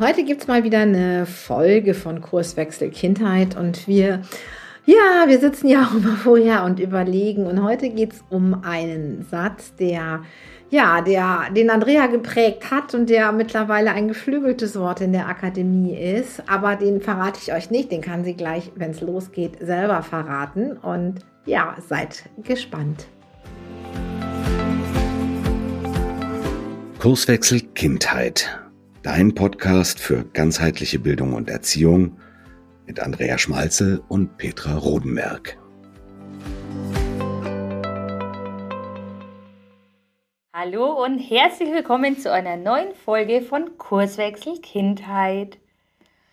Heute gibt es mal wieder eine Folge von Kurswechsel Kindheit und wir, ja, wir sitzen ja auch immer vorher und überlegen und heute geht es um einen Satz, der, ja, der, den Andrea geprägt hat und der mittlerweile ein geflügeltes Wort in der Akademie ist, aber den verrate ich euch nicht, den kann sie gleich, wenn es losgeht, selber verraten und ja, seid gespannt. Kurswechsel Kindheit Dein Podcast für ganzheitliche Bildung und Erziehung mit Andrea Schmalzel und Petra Rodenberg. Hallo und herzlich willkommen zu einer neuen Folge von Kurswechsel Kindheit.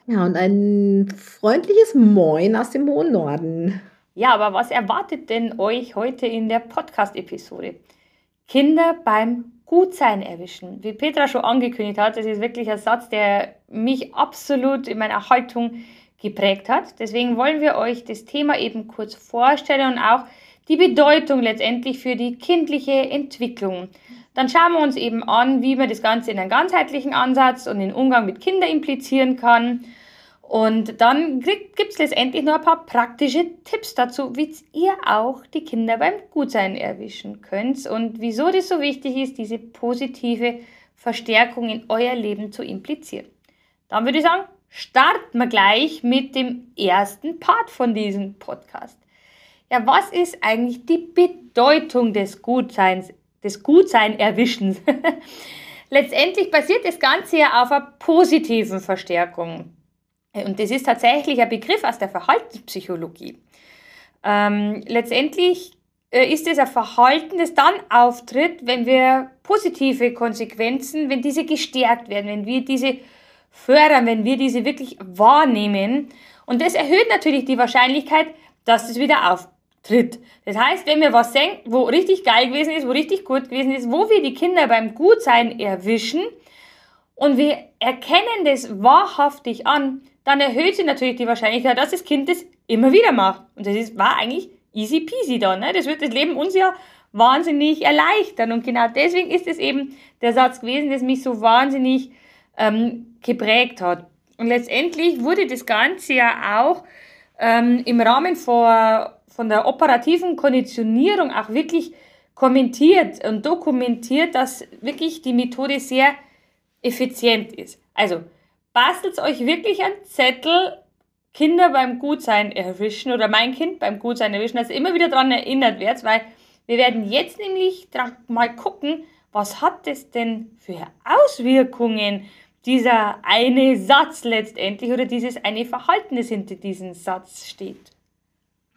Ja, und ein freundliches Moin aus dem hohen Norden. Ja, aber was erwartet denn euch heute in der Podcast-Episode? Kinder beim Gutsein erwischen. Wie Petra schon angekündigt hat, das ist wirklich ein Satz, der mich absolut in meiner Haltung geprägt hat. Deswegen wollen wir euch das Thema eben kurz vorstellen und auch die Bedeutung letztendlich für die kindliche Entwicklung. Dann schauen wir uns eben an, wie man das Ganze in einen ganzheitlichen Ansatz und den Umgang mit Kindern implizieren kann und dann gibt es letztendlich noch ein paar praktische Tipps dazu, wie ihr auch die Kinder beim Gutsein erwischen könnt und wieso das so wichtig ist, diese positive Verstärkung in euer Leben zu implizieren. Dann würde ich sagen, starten wir gleich mit dem ersten Part von diesem Podcast. Ja, was ist eigentlich die Bedeutung des Gutseins, des Gutsein-Erwischens? Letztendlich basiert das Ganze ja auf einer positiven Verstärkung. Und das ist tatsächlich ein Begriff aus der Verhaltenspsychologie. Ähm, letztendlich äh, ist es ein Verhalten, das dann auftritt, wenn wir positive Konsequenzen, wenn diese gestärkt werden, wenn wir diese fördern, wenn wir diese wirklich wahrnehmen. Und das erhöht natürlich die Wahrscheinlichkeit, dass es wieder auftritt. Das heißt, wenn wir was sehen, wo richtig geil gewesen ist, wo richtig gut gewesen ist, wo wir die Kinder beim Gutsein erwischen und wir erkennen das wahrhaftig an, dann erhöht sich natürlich die Wahrscheinlichkeit, dass das Kind das immer wieder macht. Und das ist, war eigentlich easy peasy dann. Ne? Das wird das Leben uns ja wahnsinnig erleichtern. Und genau deswegen ist es eben der Satz gewesen, der mich so wahnsinnig ähm, geprägt hat. Und letztendlich wurde das Ganze ja auch ähm, im Rahmen von, von der operativen Konditionierung auch wirklich kommentiert und dokumentiert, dass wirklich die Methode sehr effizient ist. Also bastelt euch wirklich einen Zettel, Kinder beim Gutsein erwischen oder mein Kind beim Gutsein erwischen, dass ihr immer wieder daran erinnert werdet, weil wir werden jetzt nämlich mal gucken, was hat das denn für Auswirkungen, dieser eine Satz letztendlich oder dieses eine Verhalten, das hinter diesem Satz steht.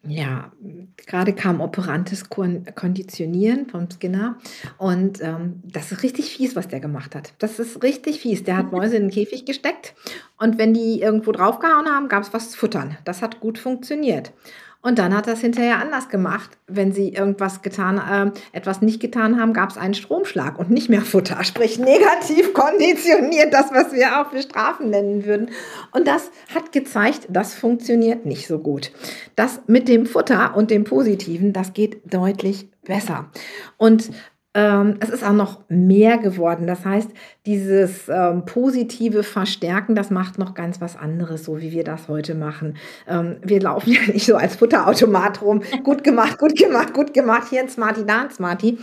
Ja, gerade kam operantes Konditionieren von Skinner und ähm, das ist richtig fies, was der gemacht hat. Das ist richtig fies. Der hat Mäuse in den Käfig gesteckt und wenn die irgendwo draufgehauen haben, gab es was zu futtern. Das hat gut funktioniert. Und dann hat es hinterher anders gemacht. Wenn sie irgendwas getan, äh, etwas nicht getan haben, gab es einen Stromschlag und nicht mehr Futter. Sprich, negativ konditioniert, das, was wir auch bestrafen nennen würden. Und das hat gezeigt, das funktioniert nicht so gut. Das mit dem Futter und dem Positiven, das geht deutlich besser. Und ähm, es ist auch noch mehr geworden. Das heißt, dieses ähm, positive Verstärken, das macht noch ganz was anderes, so wie wir das heute machen. Ähm, wir laufen ja nicht so als Futterautomat rum, gut gemacht, gut gemacht, gut gemacht, hier ein Smarty, da ein Smarty,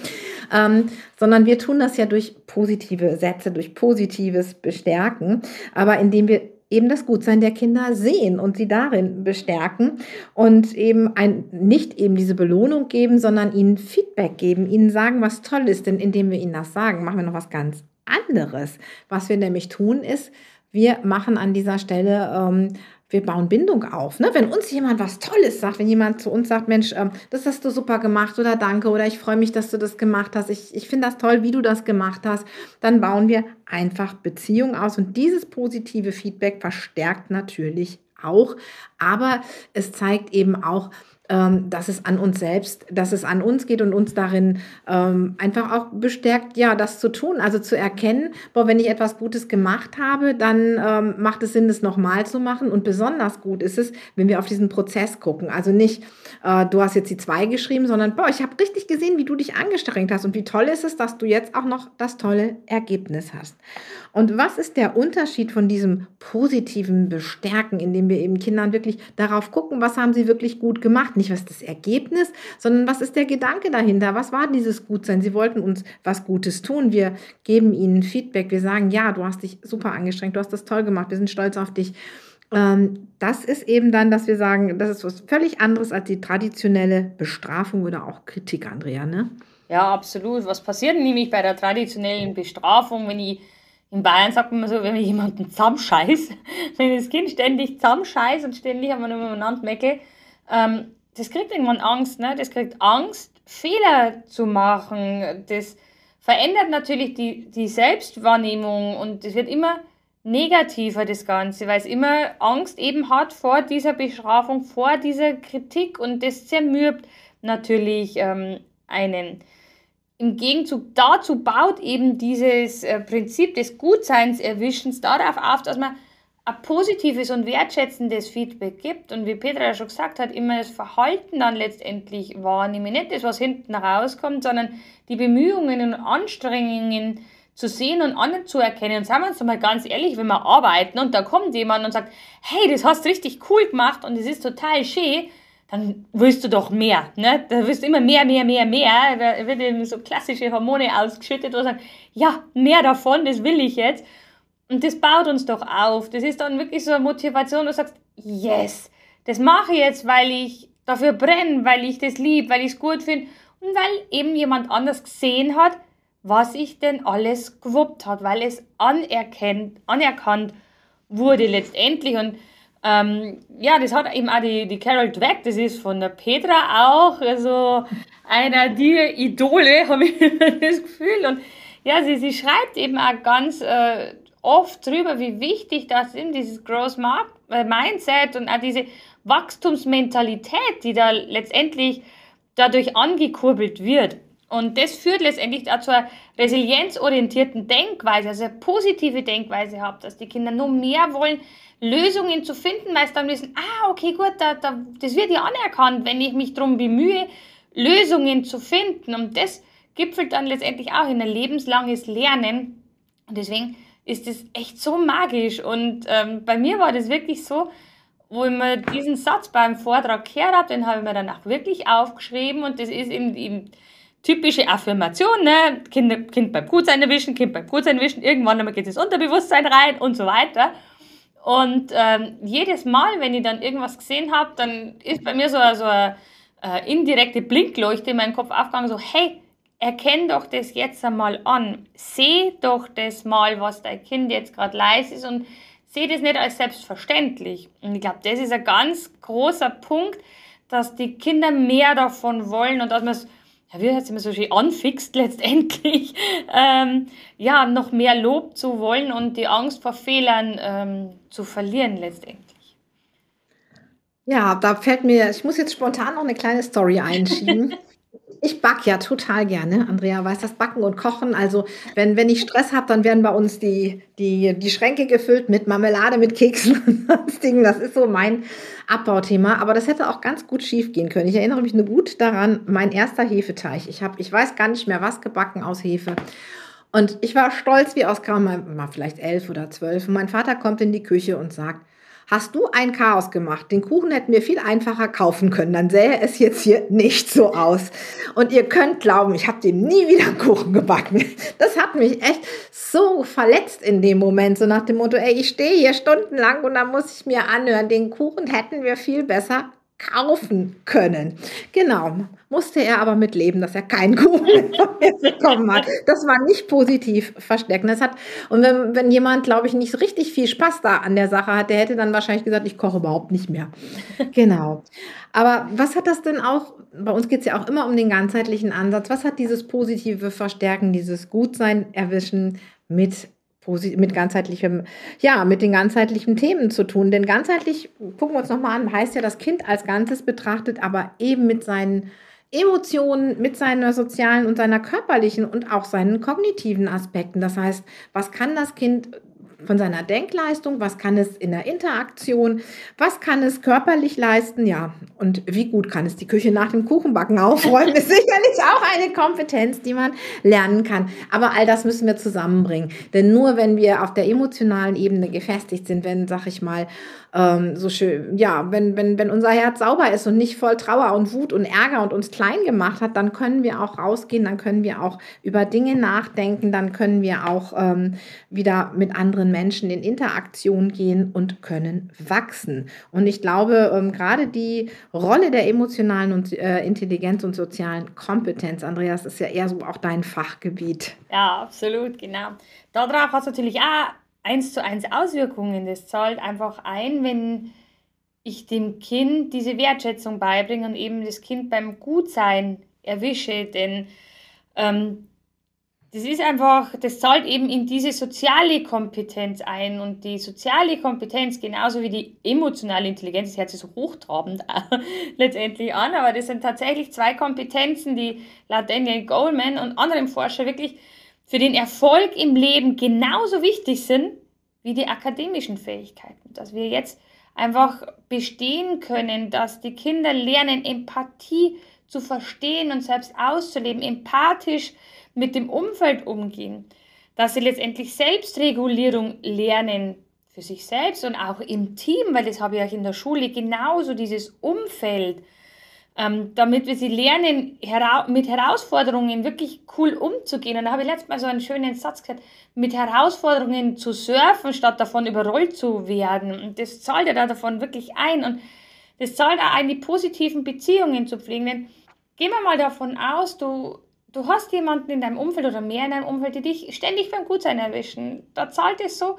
ähm, sondern wir tun das ja durch positive Sätze, durch positives Bestärken, aber indem wir eben das Gutsein der Kinder sehen und sie darin bestärken und eben ein, nicht eben diese Belohnung geben, sondern ihnen Feedback geben, ihnen sagen, was toll ist. Denn indem wir ihnen das sagen, machen wir noch was ganz anderes. Was wir nämlich tun, ist, wir machen an dieser Stelle ähm, wir bauen Bindung auf. Ne? Wenn uns jemand was Tolles sagt, wenn jemand zu uns sagt, Mensch, ähm, das hast du super gemacht oder danke oder ich freue mich, dass du das gemacht hast, ich, ich finde das toll, wie du das gemacht hast, dann bauen wir einfach Beziehungen aus und dieses positive Feedback verstärkt natürlich auch, aber es zeigt eben auch, dass es an uns selbst, dass es an uns geht und uns darin ähm, einfach auch bestärkt, ja, das zu tun. Also zu erkennen, boah, wenn ich etwas Gutes gemacht habe, dann ähm, macht es Sinn, das nochmal zu machen. Und besonders gut ist es, wenn wir auf diesen Prozess gucken. Also nicht, äh, du hast jetzt die zwei geschrieben, sondern, boah, ich habe richtig gesehen, wie du dich angestrengt hast und wie toll ist es, dass du jetzt auch noch das tolle Ergebnis hast. Und was ist der Unterschied von diesem positiven Bestärken, indem wir eben Kindern wirklich darauf gucken, was haben sie wirklich gut gemacht? Nicht was ist das Ergebnis, sondern was ist der Gedanke dahinter? Was war dieses Gutsein? Sie wollten uns was Gutes tun. Wir geben ihnen Feedback. Wir sagen, ja, du hast dich super angestrengt, du hast das toll gemacht, wir sind stolz auf dich. Ähm, das ist eben dann, dass wir sagen, das ist was völlig anderes als die traditionelle Bestrafung oder auch Kritik, Andrea, ne? Ja, absolut. Was passiert nämlich bei der traditionellen Bestrafung, wenn ich in Bayern sagt man so, wenn man jemanden zusammenscheißt, wenn das Kind ständig zusammenscheißt und ständig wir nur miteinander mecke, ähm, das kriegt irgendwann Angst, ne? Das kriegt Angst, Fehler zu machen. Das verändert natürlich die, die Selbstwahrnehmung und es wird immer negativer, das Ganze, weil es immer Angst eben hat vor dieser Bestrafung, vor dieser Kritik und das zermürbt natürlich ähm, einen. Im Gegenzug dazu baut eben dieses äh, Prinzip des Gutseinserwischens darauf auf, dass man positives und wertschätzendes Feedback gibt und wie Petra ja schon gesagt hat, immer das Verhalten dann letztendlich wahrnehmen. Nicht das, was hinten rauskommt, sondern die Bemühungen und Anstrengungen zu sehen und anzuerkennen. Und sagen wir uns mal ganz ehrlich, wenn wir arbeiten und da kommt jemand und sagt, hey, das hast du richtig cool gemacht und es ist total schön, dann willst du doch mehr. Ne? Da willst du immer mehr, mehr, mehr, mehr. Da wird eben so klassische Hormone ausgeschüttet, wo du sagst, ja, mehr davon, das will ich jetzt. Und das baut uns doch auf. Das ist dann wirklich so eine Motivation, du sagst, yes, das mache ich jetzt, weil ich dafür brenne, weil ich das liebe, weil ich es gut finde und weil eben jemand anders gesehen hat, was ich denn alles gewuppt hat, weil es anerkannt, anerkannt wurde letztendlich. Und ähm, ja, das hat eben auch die, die Carol Dweck, das ist von der Petra auch, also einer der Idole, habe ich das Gefühl. Und ja, sie, sie schreibt eben auch ganz äh, oft drüber, wie wichtig das ist, dieses Growth äh, Mindset und auch diese Wachstumsmentalität, die da letztendlich dadurch angekurbelt wird. Und das führt letztendlich dazu einer resilienzorientierten Denkweise, also eine positive Denkweise habt, dass die Kinder nur mehr wollen, Lösungen zu finden, weil sie dann wissen, ah, okay, gut, da, da, das wird ja anerkannt, wenn ich mich darum bemühe, Lösungen zu finden. Und das gipfelt dann letztendlich auch in ein lebenslanges Lernen. Und deswegen ist das echt so magisch. Und ähm, bei mir war das wirklich so, wo ich mir diesen Satz beim Vortrag gehört habe, den habe ich mir danach wirklich aufgeschrieben. Und das ist eben die typische Affirmation, ne? Kind, kind beim Gutsein erwischen, Kind beim Gutsein erwischen, irgendwann einmal geht ins Unterbewusstsein rein und so weiter. Und ähm, jedes Mal, wenn ich dann irgendwas gesehen habe, dann ist bei mir so, so eine äh, indirekte Blinkleuchte in meinem Kopf aufgegangen, so, hey, erkenn doch das jetzt einmal an. Seh doch das mal, was dein Kind jetzt gerade leise ist und seh das nicht als selbstverständlich. Und ich glaube, das ist ein ganz großer Punkt, dass die Kinder mehr davon wollen und dass man es ja, wie es immer so schön anfixt letztendlich, ähm, ja, noch mehr Lob zu wollen und die Angst vor Fehlern ähm, zu verlieren letztendlich. Ja, da fällt mir, ich muss jetzt spontan noch eine kleine Story einschieben. Ich backe ja total gerne. Andrea weiß das Backen und Kochen. Also wenn, wenn ich Stress habe, dann werden bei uns die, die, die Schränke gefüllt mit Marmelade, mit Keksen und sonstigen. Das ist so mein Abbauthema. Aber das hätte auch ganz gut schief gehen können. Ich erinnere mich nur gut daran, mein erster Hefeteig. Ich habe, ich weiß gar nicht mehr was gebacken aus Hefe. Und ich war stolz wie aus Kram, mal vielleicht elf oder zwölf. Und mein Vater kommt in die Küche und sagt, Hast du ein Chaos gemacht? Den Kuchen hätten wir viel einfacher kaufen können. Dann sähe es jetzt hier nicht so aus. Und ihr könnt glauben, ich habe dem nie wieder einen Kuchen gebacken. Das hat mich echt so verletzt in dem Moment. So nach dem Motto, ey, ich stehe hier stundenlang und dann muss ich mir anhören, den Kuchen hätten wir viel besser kaufen können. Genau, musste er aber mitleben, dass er keinen Kuchen bekommen hat. Das war nicht positiv versteckt. Das hat, und wenn, wenn jemand, glaube ich, nicht richtig viel Spaß da an der Sache hat, der hätte dann wahrscheinlich gesagt, ich koche überhaupt nicht mehr. Genau. Aber was hat das denn auch, bei uns geht es ja auch immer um den ganzheitlichen Ansatz, was hat dieses positive Verstärken, dieses Gutsein erwischen mit mit ganzheitlichem, ja, mit den ganzheitlichen Themen zu tun. Denn ganzheitlich, gucken wir uns nochmal an, heißt ja das Kind als Ganzes betrachtet, aber eben mit seinen Emotionen, mit seiner sozialen und seiner körperlichen und auch seinen kognitiven Aspekten. Das heißt, was kann das Kind von seiner Denkleistung, was kann es in der Interaktion, was kann es körperlich leisten, ja, und wie gut kann es die Küche nach dem Kuchenbacken aufräumen, ist sicherlich auch eine Kompetenz, die man lernen kann. Aber all das müssen wir zusammenbringen. Denn nur wenn wir auf der emotionalen Ebene gefestigt sind, wenn, sag ich mal, ähm, so schön, ja, wenn, wenn, wenn unser Herz sauber ist und nicht voll Trauer und Wut und Ärger und uns klein gemacht hat, dann können wir auch rausgehen, dann können wir auch über Dinge nachdenken, dann können wir auch ähm, wieder mit anderen Menschen in Interaktion gehen und können wachsen. Und ich glaube, ähm, gerade die Rolle der emotionalen und äh, Intelligenz und sozialen Kompetenz, Andreas, ist ja eher so auch dein Fachgebiet. Ja, absolut, genau. Darauf hat es natürlich auch eins zu eins Auswirkungen. Das zahlt einfach ein, wenn ich dem Kind diese Wertschätzung beibringe und eben das Kind beim Gutsein erwische, denn ähm, das ist einfach, das zahlt eben in diese soziale Kompetenz ein und die soziale Kompetenz genauso wie die emotionale Intelligenz, das hört sich so hochtrabend letztendlich an, aber das sind tatsächlich zwei Kompetenzen, die laut Daniel Goleman und anderen Forscher wirklich für den Erfolg im Leben genauso wichtig sind wie die akademischen Fähigkeiten. Dass wir jetzt einfach bestehen können, dass die Kinder lernen, Empathie zu verstehen und selbst auszuleben, empathisch mit dem Umfeld umgehen, dass sie letztendlich Selbstregulierung lernen für sich selbst und auch im Team, weil das habe ich auch in der Schule genauso, dieses Umfeld, ähm, damit wir sie lernen, hera mit Herausforderungen wirklich cool umzugehen. Und da habe ich letztes Mal so einen schönen Satz gesagt, mit Herausforderungen zu surfen, statt davon überrollt zu werden. Und das zahlt ja da davon wirklich ein. Und das zahlt auch ein, die positiven Beziehungen zu pflegen. Denn gehen wir mal davon aus, du, du hast jemanden in deinem Umfeld oder mehr in deinem Umfeld, die dich ständig beim Gutsein erwischen. Da zahlt es so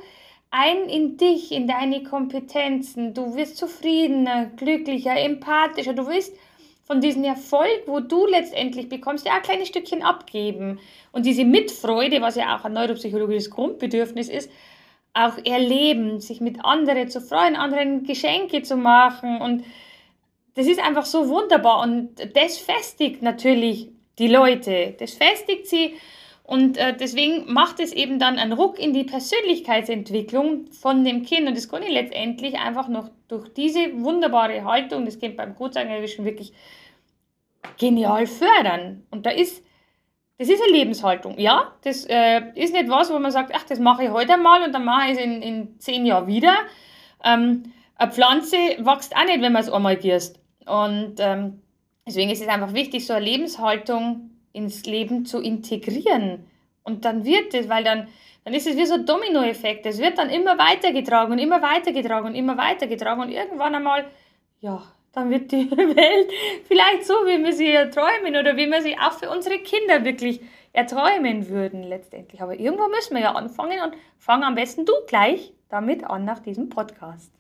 ein in dich, in deine Kompetenzen. Du wirst zufriedener, glücklicher, empathischer. Du wirst von diesem Erfolg, wo du letztendlich bekommst, ja ein kleines Stückchen abgeben. Und diese Mitfreude, was ja auch ein neuropsychologisches Grundbedürfnis ist, auch erleben, sich mit anderen zu freuen, anderen Geschenke zu machen. Und das ist einfach so wunderbar. Und das festigt natürlich die Leute. Das festigt sie. Und äh, deswegen macht es eben dann einen Ruck in die Persönlichkeitsentwicklung von dem Kind. Und das kann ich letztendlich einfach noch durch diese wunderbare Haltung, das Kind beim Kurzangelwischen wirklich genial fördern. Und da ist, das ist eine Lebenshaltung. Ja, das äh, ist nicht was, wo man sagt, ach, das mache ich heute mal und dann mache ich es in, in zehn Jahren wieder. Ähm, eine Pflanze wächst auch nicht, wenn man es einmal gießt. Und ähm, deswegen ist es einfach wichtig, so eine Lebenshaltung ins Leben zu integrieren. Und dann wird es, weil dann, dann ist es wie so ein Dominoeffekt. Es wird dann immer weitergetragen und immer weitergetragen und immer weitergetragen und irgendwann einmal, ja, dann wird die Welt vielleicht so, wie wir sie erträumen oder wie wir sie auch für unsere Kinder wirklich erträumen würden letztendlich. Aber irgendwo müssen wir ja anfangen und fang am besten du gleich damit an nach diesem Podcast.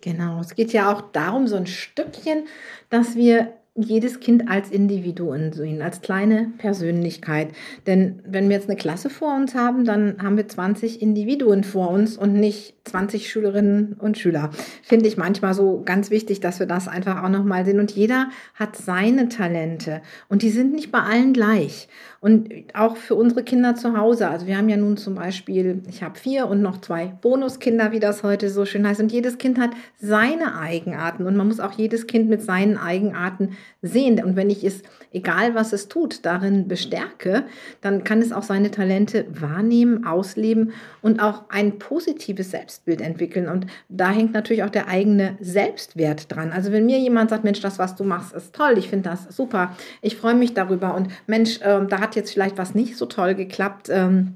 Genau, es geht ja auch darum, so ein Stückchen, dass wir jedes Kind als Individuum sehen, als kleine Persönlichkeit. Denn wenn wir jetzt eine Klasse vor uns haben, dann haben wir 20 Individuen vor uns und nicht 20 Schülerinnen und Schüler. Finde ich manchmal so ganz wichtig, dass wir das einfach auch nochmal sehen. Und jeder hat seine Talente und die sind nicht bei allen gleich. Und auch für unsere Kinder zu Hause. Also wir haben ja nun zum Beispiel, ich habe vier und noch zwei Bonuskinder, wie das heute so schön heißt. Und jedes Kind hat seine Eigenarten und man muss auch jedes Kind mit seinen Eigenarten sehen. Und wenn ich es, egal was es tut, darin bestärke, dann kann es auch seine Talente wahrnehmen, ausleben und auch ein positives Selbstbild entwickeln. Und da hängt natürlich auch der eigene Selbstwert dran. Also wenn mir jemand sagt, Mensch, das, was du machst, ist toll, ich finde das super, ich freue mich darüber und Mensch, äh, da hat jetzt vielleicht was nicht so toll geklappt. Ähm,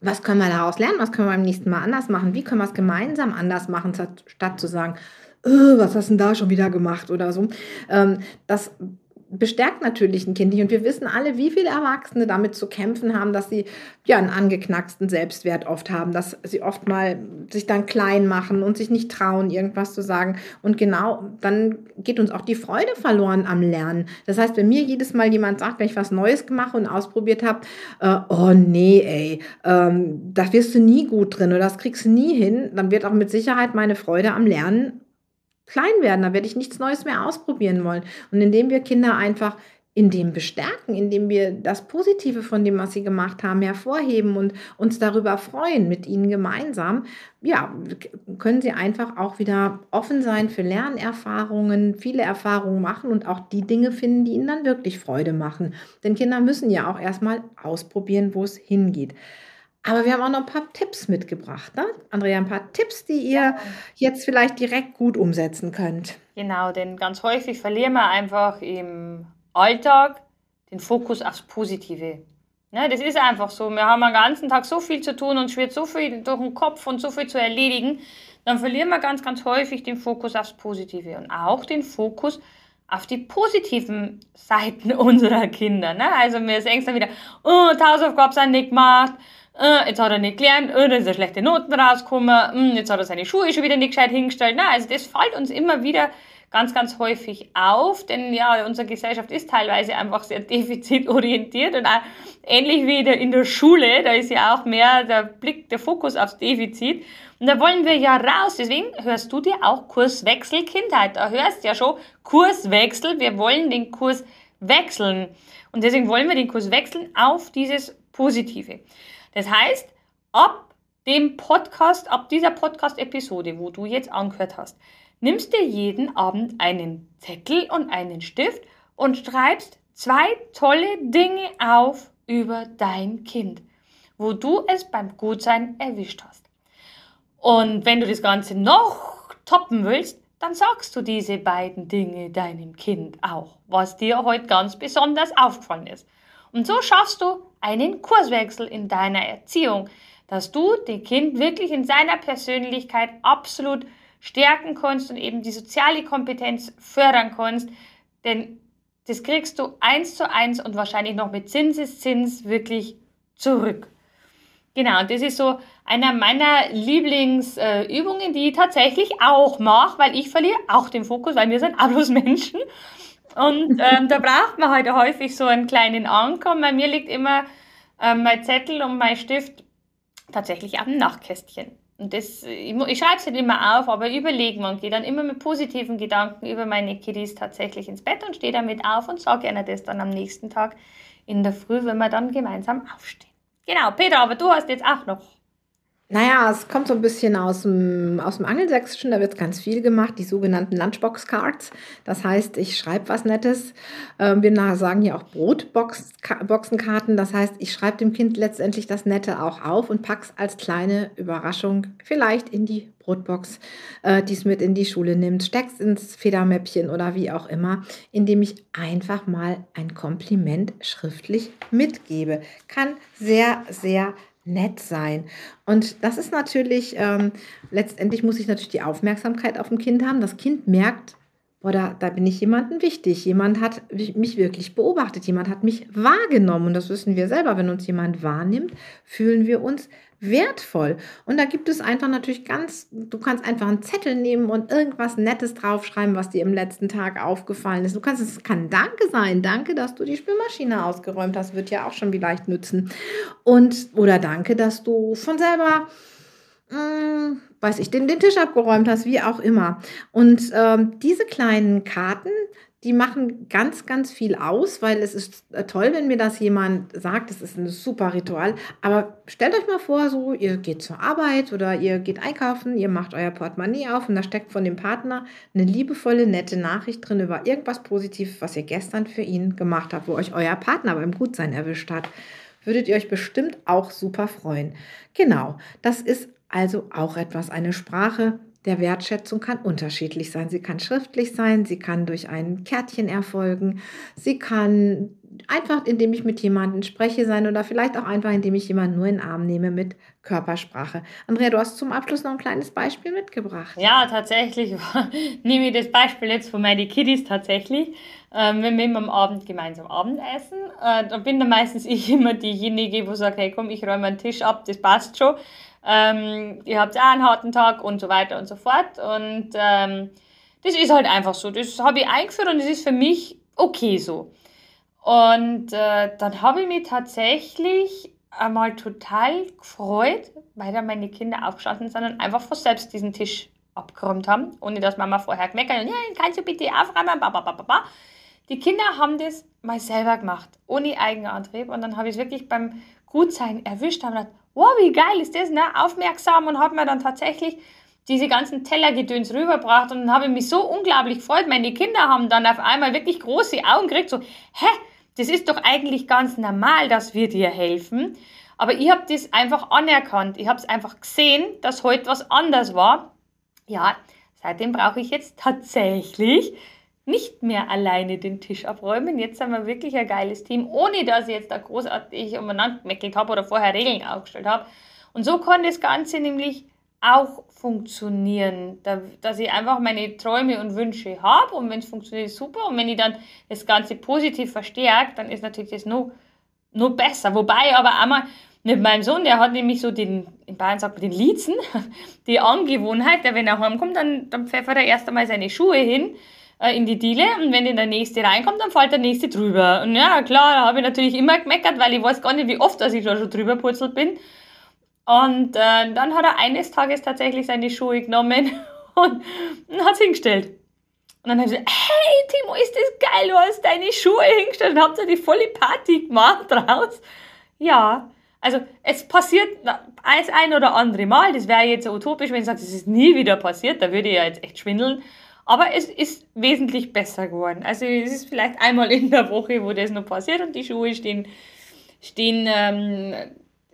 was können wir daraus lernen? Was können wir beim nächsten Mal anders machen? Wie können wir es gemeinsam anders machen, statt zu sagen, äh, was hast du denn da schon wieder gemacht oder so. Ähm, das bestärkt natürlich ein Kind nicht. Und wir wissen alle, wie viele Erwachsene damit zu kämpfen haben, dass sie ja einen angeknacksten Selbstwert oft haben, dass sie oft mal sich dann klein machen und sich nicht trauen, irgendwas zu sagen. Und genau dann geht uns auch die Freude verloren am Lernen. Das heißt, wenn mir jedes Mal jemand sagt, wenn ich was Neues gemacht und ausprobiert habe, äh, oh nee, ey, ähm, da wirst du nie gut drin oder das kriegst du nie hin, dann wird auch mit Sicherheit meine Freude am Lernen klein werden, da werde ich nichts Neues mehr ausprobieren wollen. Und indem wir Kinder einfach in dem bestärken, indem wir das Positive von dem, was sie gemacht haben, hervorheben und uns darüber freuen mit ihnen gemeinsam, ja, können sie einfach auch wieder offen sein für Lernerfahrungen, viele Erfahrungen machen und auch die Dinge finden, die ihnen dann wirklich Freude machen. Denn Kinder müssen ja auch erstmal ausprobieren, wo es hingeht. Aber wir haben auch noch ein paar Tipps mitgebracht, ne? Andrea, ein paar Tipps, die ihr ja. jetzt vielleicht direkt gut umsetzen könnt. Genau, denn ganz häufig verlieren wir einfach im Alltag den Fokus aufs Positive. Ne, das ist einfach so. Wir haben den ganzen Tag so viel zu tun und schwirrt so viel durch den Kopf und so viel zu erledigen. Dann verlieren wir ganz, ganz häufig den Fokus aufs Positive und auch den Fokus auf die positiven Seiten unserer Kinder. Ne? Also wir sehen dann wieder, oh, Hausaufgaben sind nicht gemacht, äh, jetzt hat er nicht gelernt, äh, da sind schlechte Noten rausgekommen, äh, jetzt hat er seine Schuhe schon wieder nicht gescheit hingestellt. Na, also das fällt uns immer wieder ganz, ganz häufig auf, denn ja, unsere Gesellschaft ist teilweise einfach sehr defizitorientiert und auch ähnlich wie in der Schule, da ist ja auch mehr der Blick, der Fokus aufs Defizit. Und da wollen wir ja raus. Deswegen hörst du dir auch Kurswechsel Kindheit. Da hörst ja schon Kurswechsel. Wir wollen den Kurs wechseln. Und deswegen wollen wir den Kurs wechseln auf dieses Positive. Das heißt, ab dem Podcast, ab dieser Podcast-Episode, wo du jetzt angehört hast, nimmst dir jeden Abend einen Zettel und einen Stift und schreibst zwei tolle Dinge auf über dein Kind, wo du es beim Gutsein erwischt hast. Und wenn du das Ganze noch toppen willst, dann sagst du diese beiden Dinge deinem Kind auch, was dir heute ganz besonders aufgefallen ist. Und so schaffst du einen Kurswechsel in deiner Erziehung, dass du dem Kind wirklich in seiner Persönlichkeit absolut stärken kannst und eben die soziale Kompetenz fördern kannst. Denn das kriegst du eins zu eins und wahrscheinlich noch mit Zinseszins wirklich zurück. Genau, und das ist so einer meiner Lieblingsübungen, äh, die ich tatsächlich auch mache, weil ich verliere auch den Fokus, weil wir sind auch Menschen. Und ähm, da braucht man halt häufig so einen kleinen Anker. Bei mir liegt immer ähm, mein Zettel und mein Stift tatsächlich dem Nachtkästchen. Und das, ich, ich schreibe es nicht immer auf, aber überlege man, gehe dann immer mit positiven Gedanken über meine Kiddies tatsächlich ins Bett und stehe damit auf und sage ihnen das dann am nächsten Tag in der Früh, wenn wir dann gemeinsam aufstehen. Genau, Peter, aber du hast jetzt auch noch naja, es kommt so ein bisschen aus dem, aus dem Angelsächsischen, da wird ganz viel gemacht, die sogenannten Lunchbox-Cards. Das heißt, ich schreibe was Nettes. Ähm, wir sagen hier auch Brotboxenkarten. Das heißt, ich schreibe dem Kind letztendlich das Nette auch auf und pack's als kleine Überraschung vielleicht in die Brotbox, äh, die es mit in die Schule nimmt, steck's ins Federmäppchen oder wie auch immer, indem ich einfach mal ein Kompliment schriftlich mitgebe. Kann sehr, sehr nett sein. Und das ist natürlich, ähm, letztendlich muss ich natürlich die Aufmerksamkeit auf dem Kind haben. Das Kind merkt, oder da bin ich jemandem wichtig. Jemand hat mich wirklich beobachtet, jemand hat mich wahrgenommen. Und das wissen wir selber. Wenn uns jemand wahrnimmt, fühlen wir uns wertvoll. Und da gibt es einfach natürlich ganz, du kannst einfach einen Zettel nehmen und irgendwas Nettes draufschreiben, was dir im letzten Tag aufgefallen ist. Du kannst, es kann Danke sein. Danke, dass du die Spülmaschine ausgeräumt hast, wird ja auch schon vielleicht nützen. Und, oder Danke, dass du von selber mh, hm, weiß ich, den, den Tisch abgeräumt hast, wie auch immer. Und ähm, diese kleinen Karten, die machen ganz, ganz viel aus, weil es ist äh, toll, wenn mir das jemand sagt, das ist ein super Ritual. Aber stellt euch mal vor, so, ihr geht zur Arbeit oder ihr geht einkaufen, ihr macht euer Portemonnaie auf und da steckt von dem Partner eine liebevolle, nette Nachricht drin über irgendwas Positives, was ihr gestern für ihn gemacht habt, wo euch euer Partner beim Gutsein erwischt hat. Würdet ihr euch bestimmt auch super freuen. Genau, das ist also auch etwas, eine Sprache, der Wertschätzung kann unterschiedlich sein. Sie kann schriftlich sein, sie kann durch ein Kärtchen erfolgen, sie kann einfach, indem ich mit jemandem spreche sein oder vielleicht auch einfach, indem ich jemanden nur in den Arm nehme mit Körpersprache. Andrea, du hast zum Abschluss noch ein kleines Beispiel mitgebracht. Ja, tatsächlich nehme ich das Beispiel jetzt von meinen Kiddies tatsächlich. Ähm, wenn wir am Abend gemeinsam Abendessen, äh, dann bin dann meistens ich immer diejenige, wo sagt, hey komm, ich räume meinen Tisch ab, das passt schon ähm, ihr habt auch einen harten Tag und so weiter und so fort. Und ähm, das ist halt einfach so. Das habe ich eingeführt und das ist für mich okay so. Und äh, dann habe ich mich tatsächlich einmal total gefreut, weil da meine Kinder aufgestanden sind und einfach von selbst diesen Tisch abgeräumt haben, ohne dass Mama vorher gemeckert hat, ja, kannst du bitte aufräumen, ba, die Kinder haben das mal selber gemacht, ohne Eigenantrieb. Und dann habe ich es wirklich beim Gutsein erwischt, habe gedacht, wow, wie geil ist das, ne? Aufmerksam und habe mir dann tatsächlich diese ganzen Tellergedöns rübergebracht und dann habe ich mich so unglaublich gefreut. Meine Kinder haben dann auf einmal wirklich große Augen gekriegt, so, hä, das ist doch eigentlich ganz normal, dass wir dir helfen. Aber ich habe das einfach anerkannt. Ich habe es einfach gesehen, dass heute was anders war. Ja, seitdem brauche ich jetzt tatsächlich nicht mehr alleine den Tisch abräumen. Jetzt haben wir wirklich ein geiles Team, ohne dass ich jetzt da großartig umeinander gemeckelt habe oder vorher Regeln aufgestellt habe. Und so kann das Ganze nämlich auch funktionieren, dass ich einfach meine Träume und Wünsche habe und wenn es funktioniert, super und wenn ich dann das Ganze positiv verstärke, dann ist natürlich das noch, noch besser. Wobei aber einmal mit meinem Sohn, der hat nämlich so den, in Bayern sagt man den Liezen, die Angewohnheit, der wenn er heimkommt, dann, dann pfeffert er erst einmal seine Schuhe hin äh, in die Diele und wenn dann der nächste reinkommt, dann fällt der nächste drüber. Und ja, klar, da habe ich natürlich immer gemeckert, weil ich weiß gar nicht, wie oft dass ich da schon drüber purzelt bin. Und äh, dann hat er eines Tages tatsächlich seine Schuhe genommen und, und hat sie hingestellt. Und dann habe ich gesagt, hey Timo, ist das geil, du hast deine Schuhe hingestellt und habt ihr die volle Party gemacht draus. Ja, also es passiert als ein oder andere Mal, das wäre jetzt utopisch, wenn ich sage, es ist nie wieder passiert, da würde ich ja jetzt echt schwindeln. Aber es ist wesentlich besser geworden. Also es ist vielleicht einmal in der Woche, wo das noch passiert und die Schuhe stehen, stehen ähm,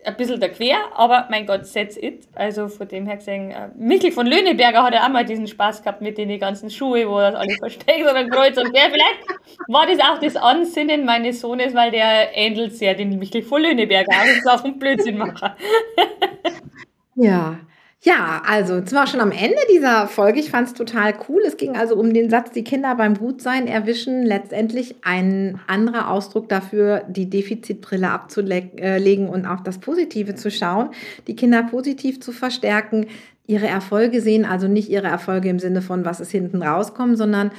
ein bisschen da quer, aber mein Gott, that's it. Also von dem her gesehen, äh, Michel von Löhneberger hat ja auch mal diesen Spaß gehabt mit den ganzen Schuhe, wo das alles versteckt oder kreuz und quer. Vielleicht war das auch das Ansinnen meines Sohnes, weil der ähnelt sehr den Michel von Löhneberger. Also ist auch ein Blödsinnmacher. ja, ja, also zwar schon am Ende dieser Folge. Ich fand es total cool. Es ging also um den Satz, die Kinder beim Gutsein erwischen. Letztendlich ein anderer Ausdruck dafür, die Defizitbrille abzulegen und auf das Positive zu schauen, die Kinder positiv zu verstärken, ihre Erfolge sehen, also nicht ihre Erfolge im Sinne von, was ist hinten rauskommen, sondern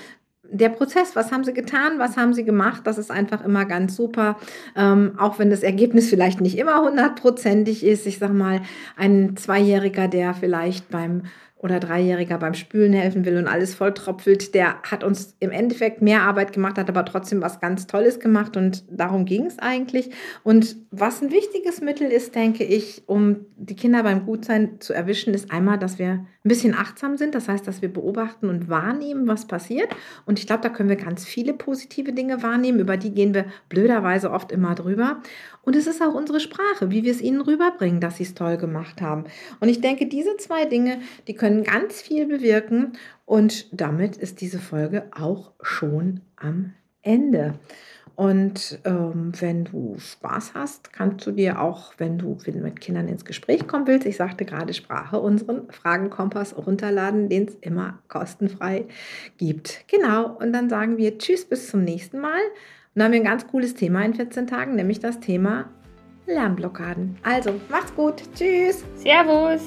der Prozess, was haben sie getan, was haben sie gemacht, das ist einfach immer ganz super. Ähm, auch wenn das Ergebnis vielleicht nicht immer hundertprozentig ist. Ich sag mal, ein Zweijähriger, der vielleicht beim oder Dreijähriger beim Spülen helfen will und alles voll tropfelt, der hat uns im Endeffekt mehr Arbeit gemacht, hat aber trotzdem was ganz Tolles gemacht und darum ging es eigentlich. Und was ein wichtiges Mittel ist, denke ich, um die Kinder beim Gutsein zu erwischen, ist einmal, dass wir ein bisschen achtsam sind. Das heißt, dass wir beobachten und wahrnehmen, was passiert. Und ich glaube, da können wir ganz viele positive Dinge wahrnehmen. Über die gehen wir blöderweise oft immer drüber. Und es ist auch unsere Sprache, wie wir es ihnen rüberbringen, dass sie es toll gemacht haben. Und ich denke, diese zwei Dinge, die können ganz viel bewirken. Und damit ist diese Folge auch schon am Ende. Und ähm, wenn du Spaß hast, kannst du dir auch, wenn du mit Kindern ins Gespräch kommen willst, ich sagte gerade Sprache, unseren Fragenkompass runterladen, den es immer kostenfrei gibt. Genau, und dann sagen wir Tschüss, bis zum nächsten Mal. Und haben wir ein ganz cooles Thema in 14 Tagen, nämlich das Thema Lernblockaden. Also, macht's gut. Tschüss. Servus.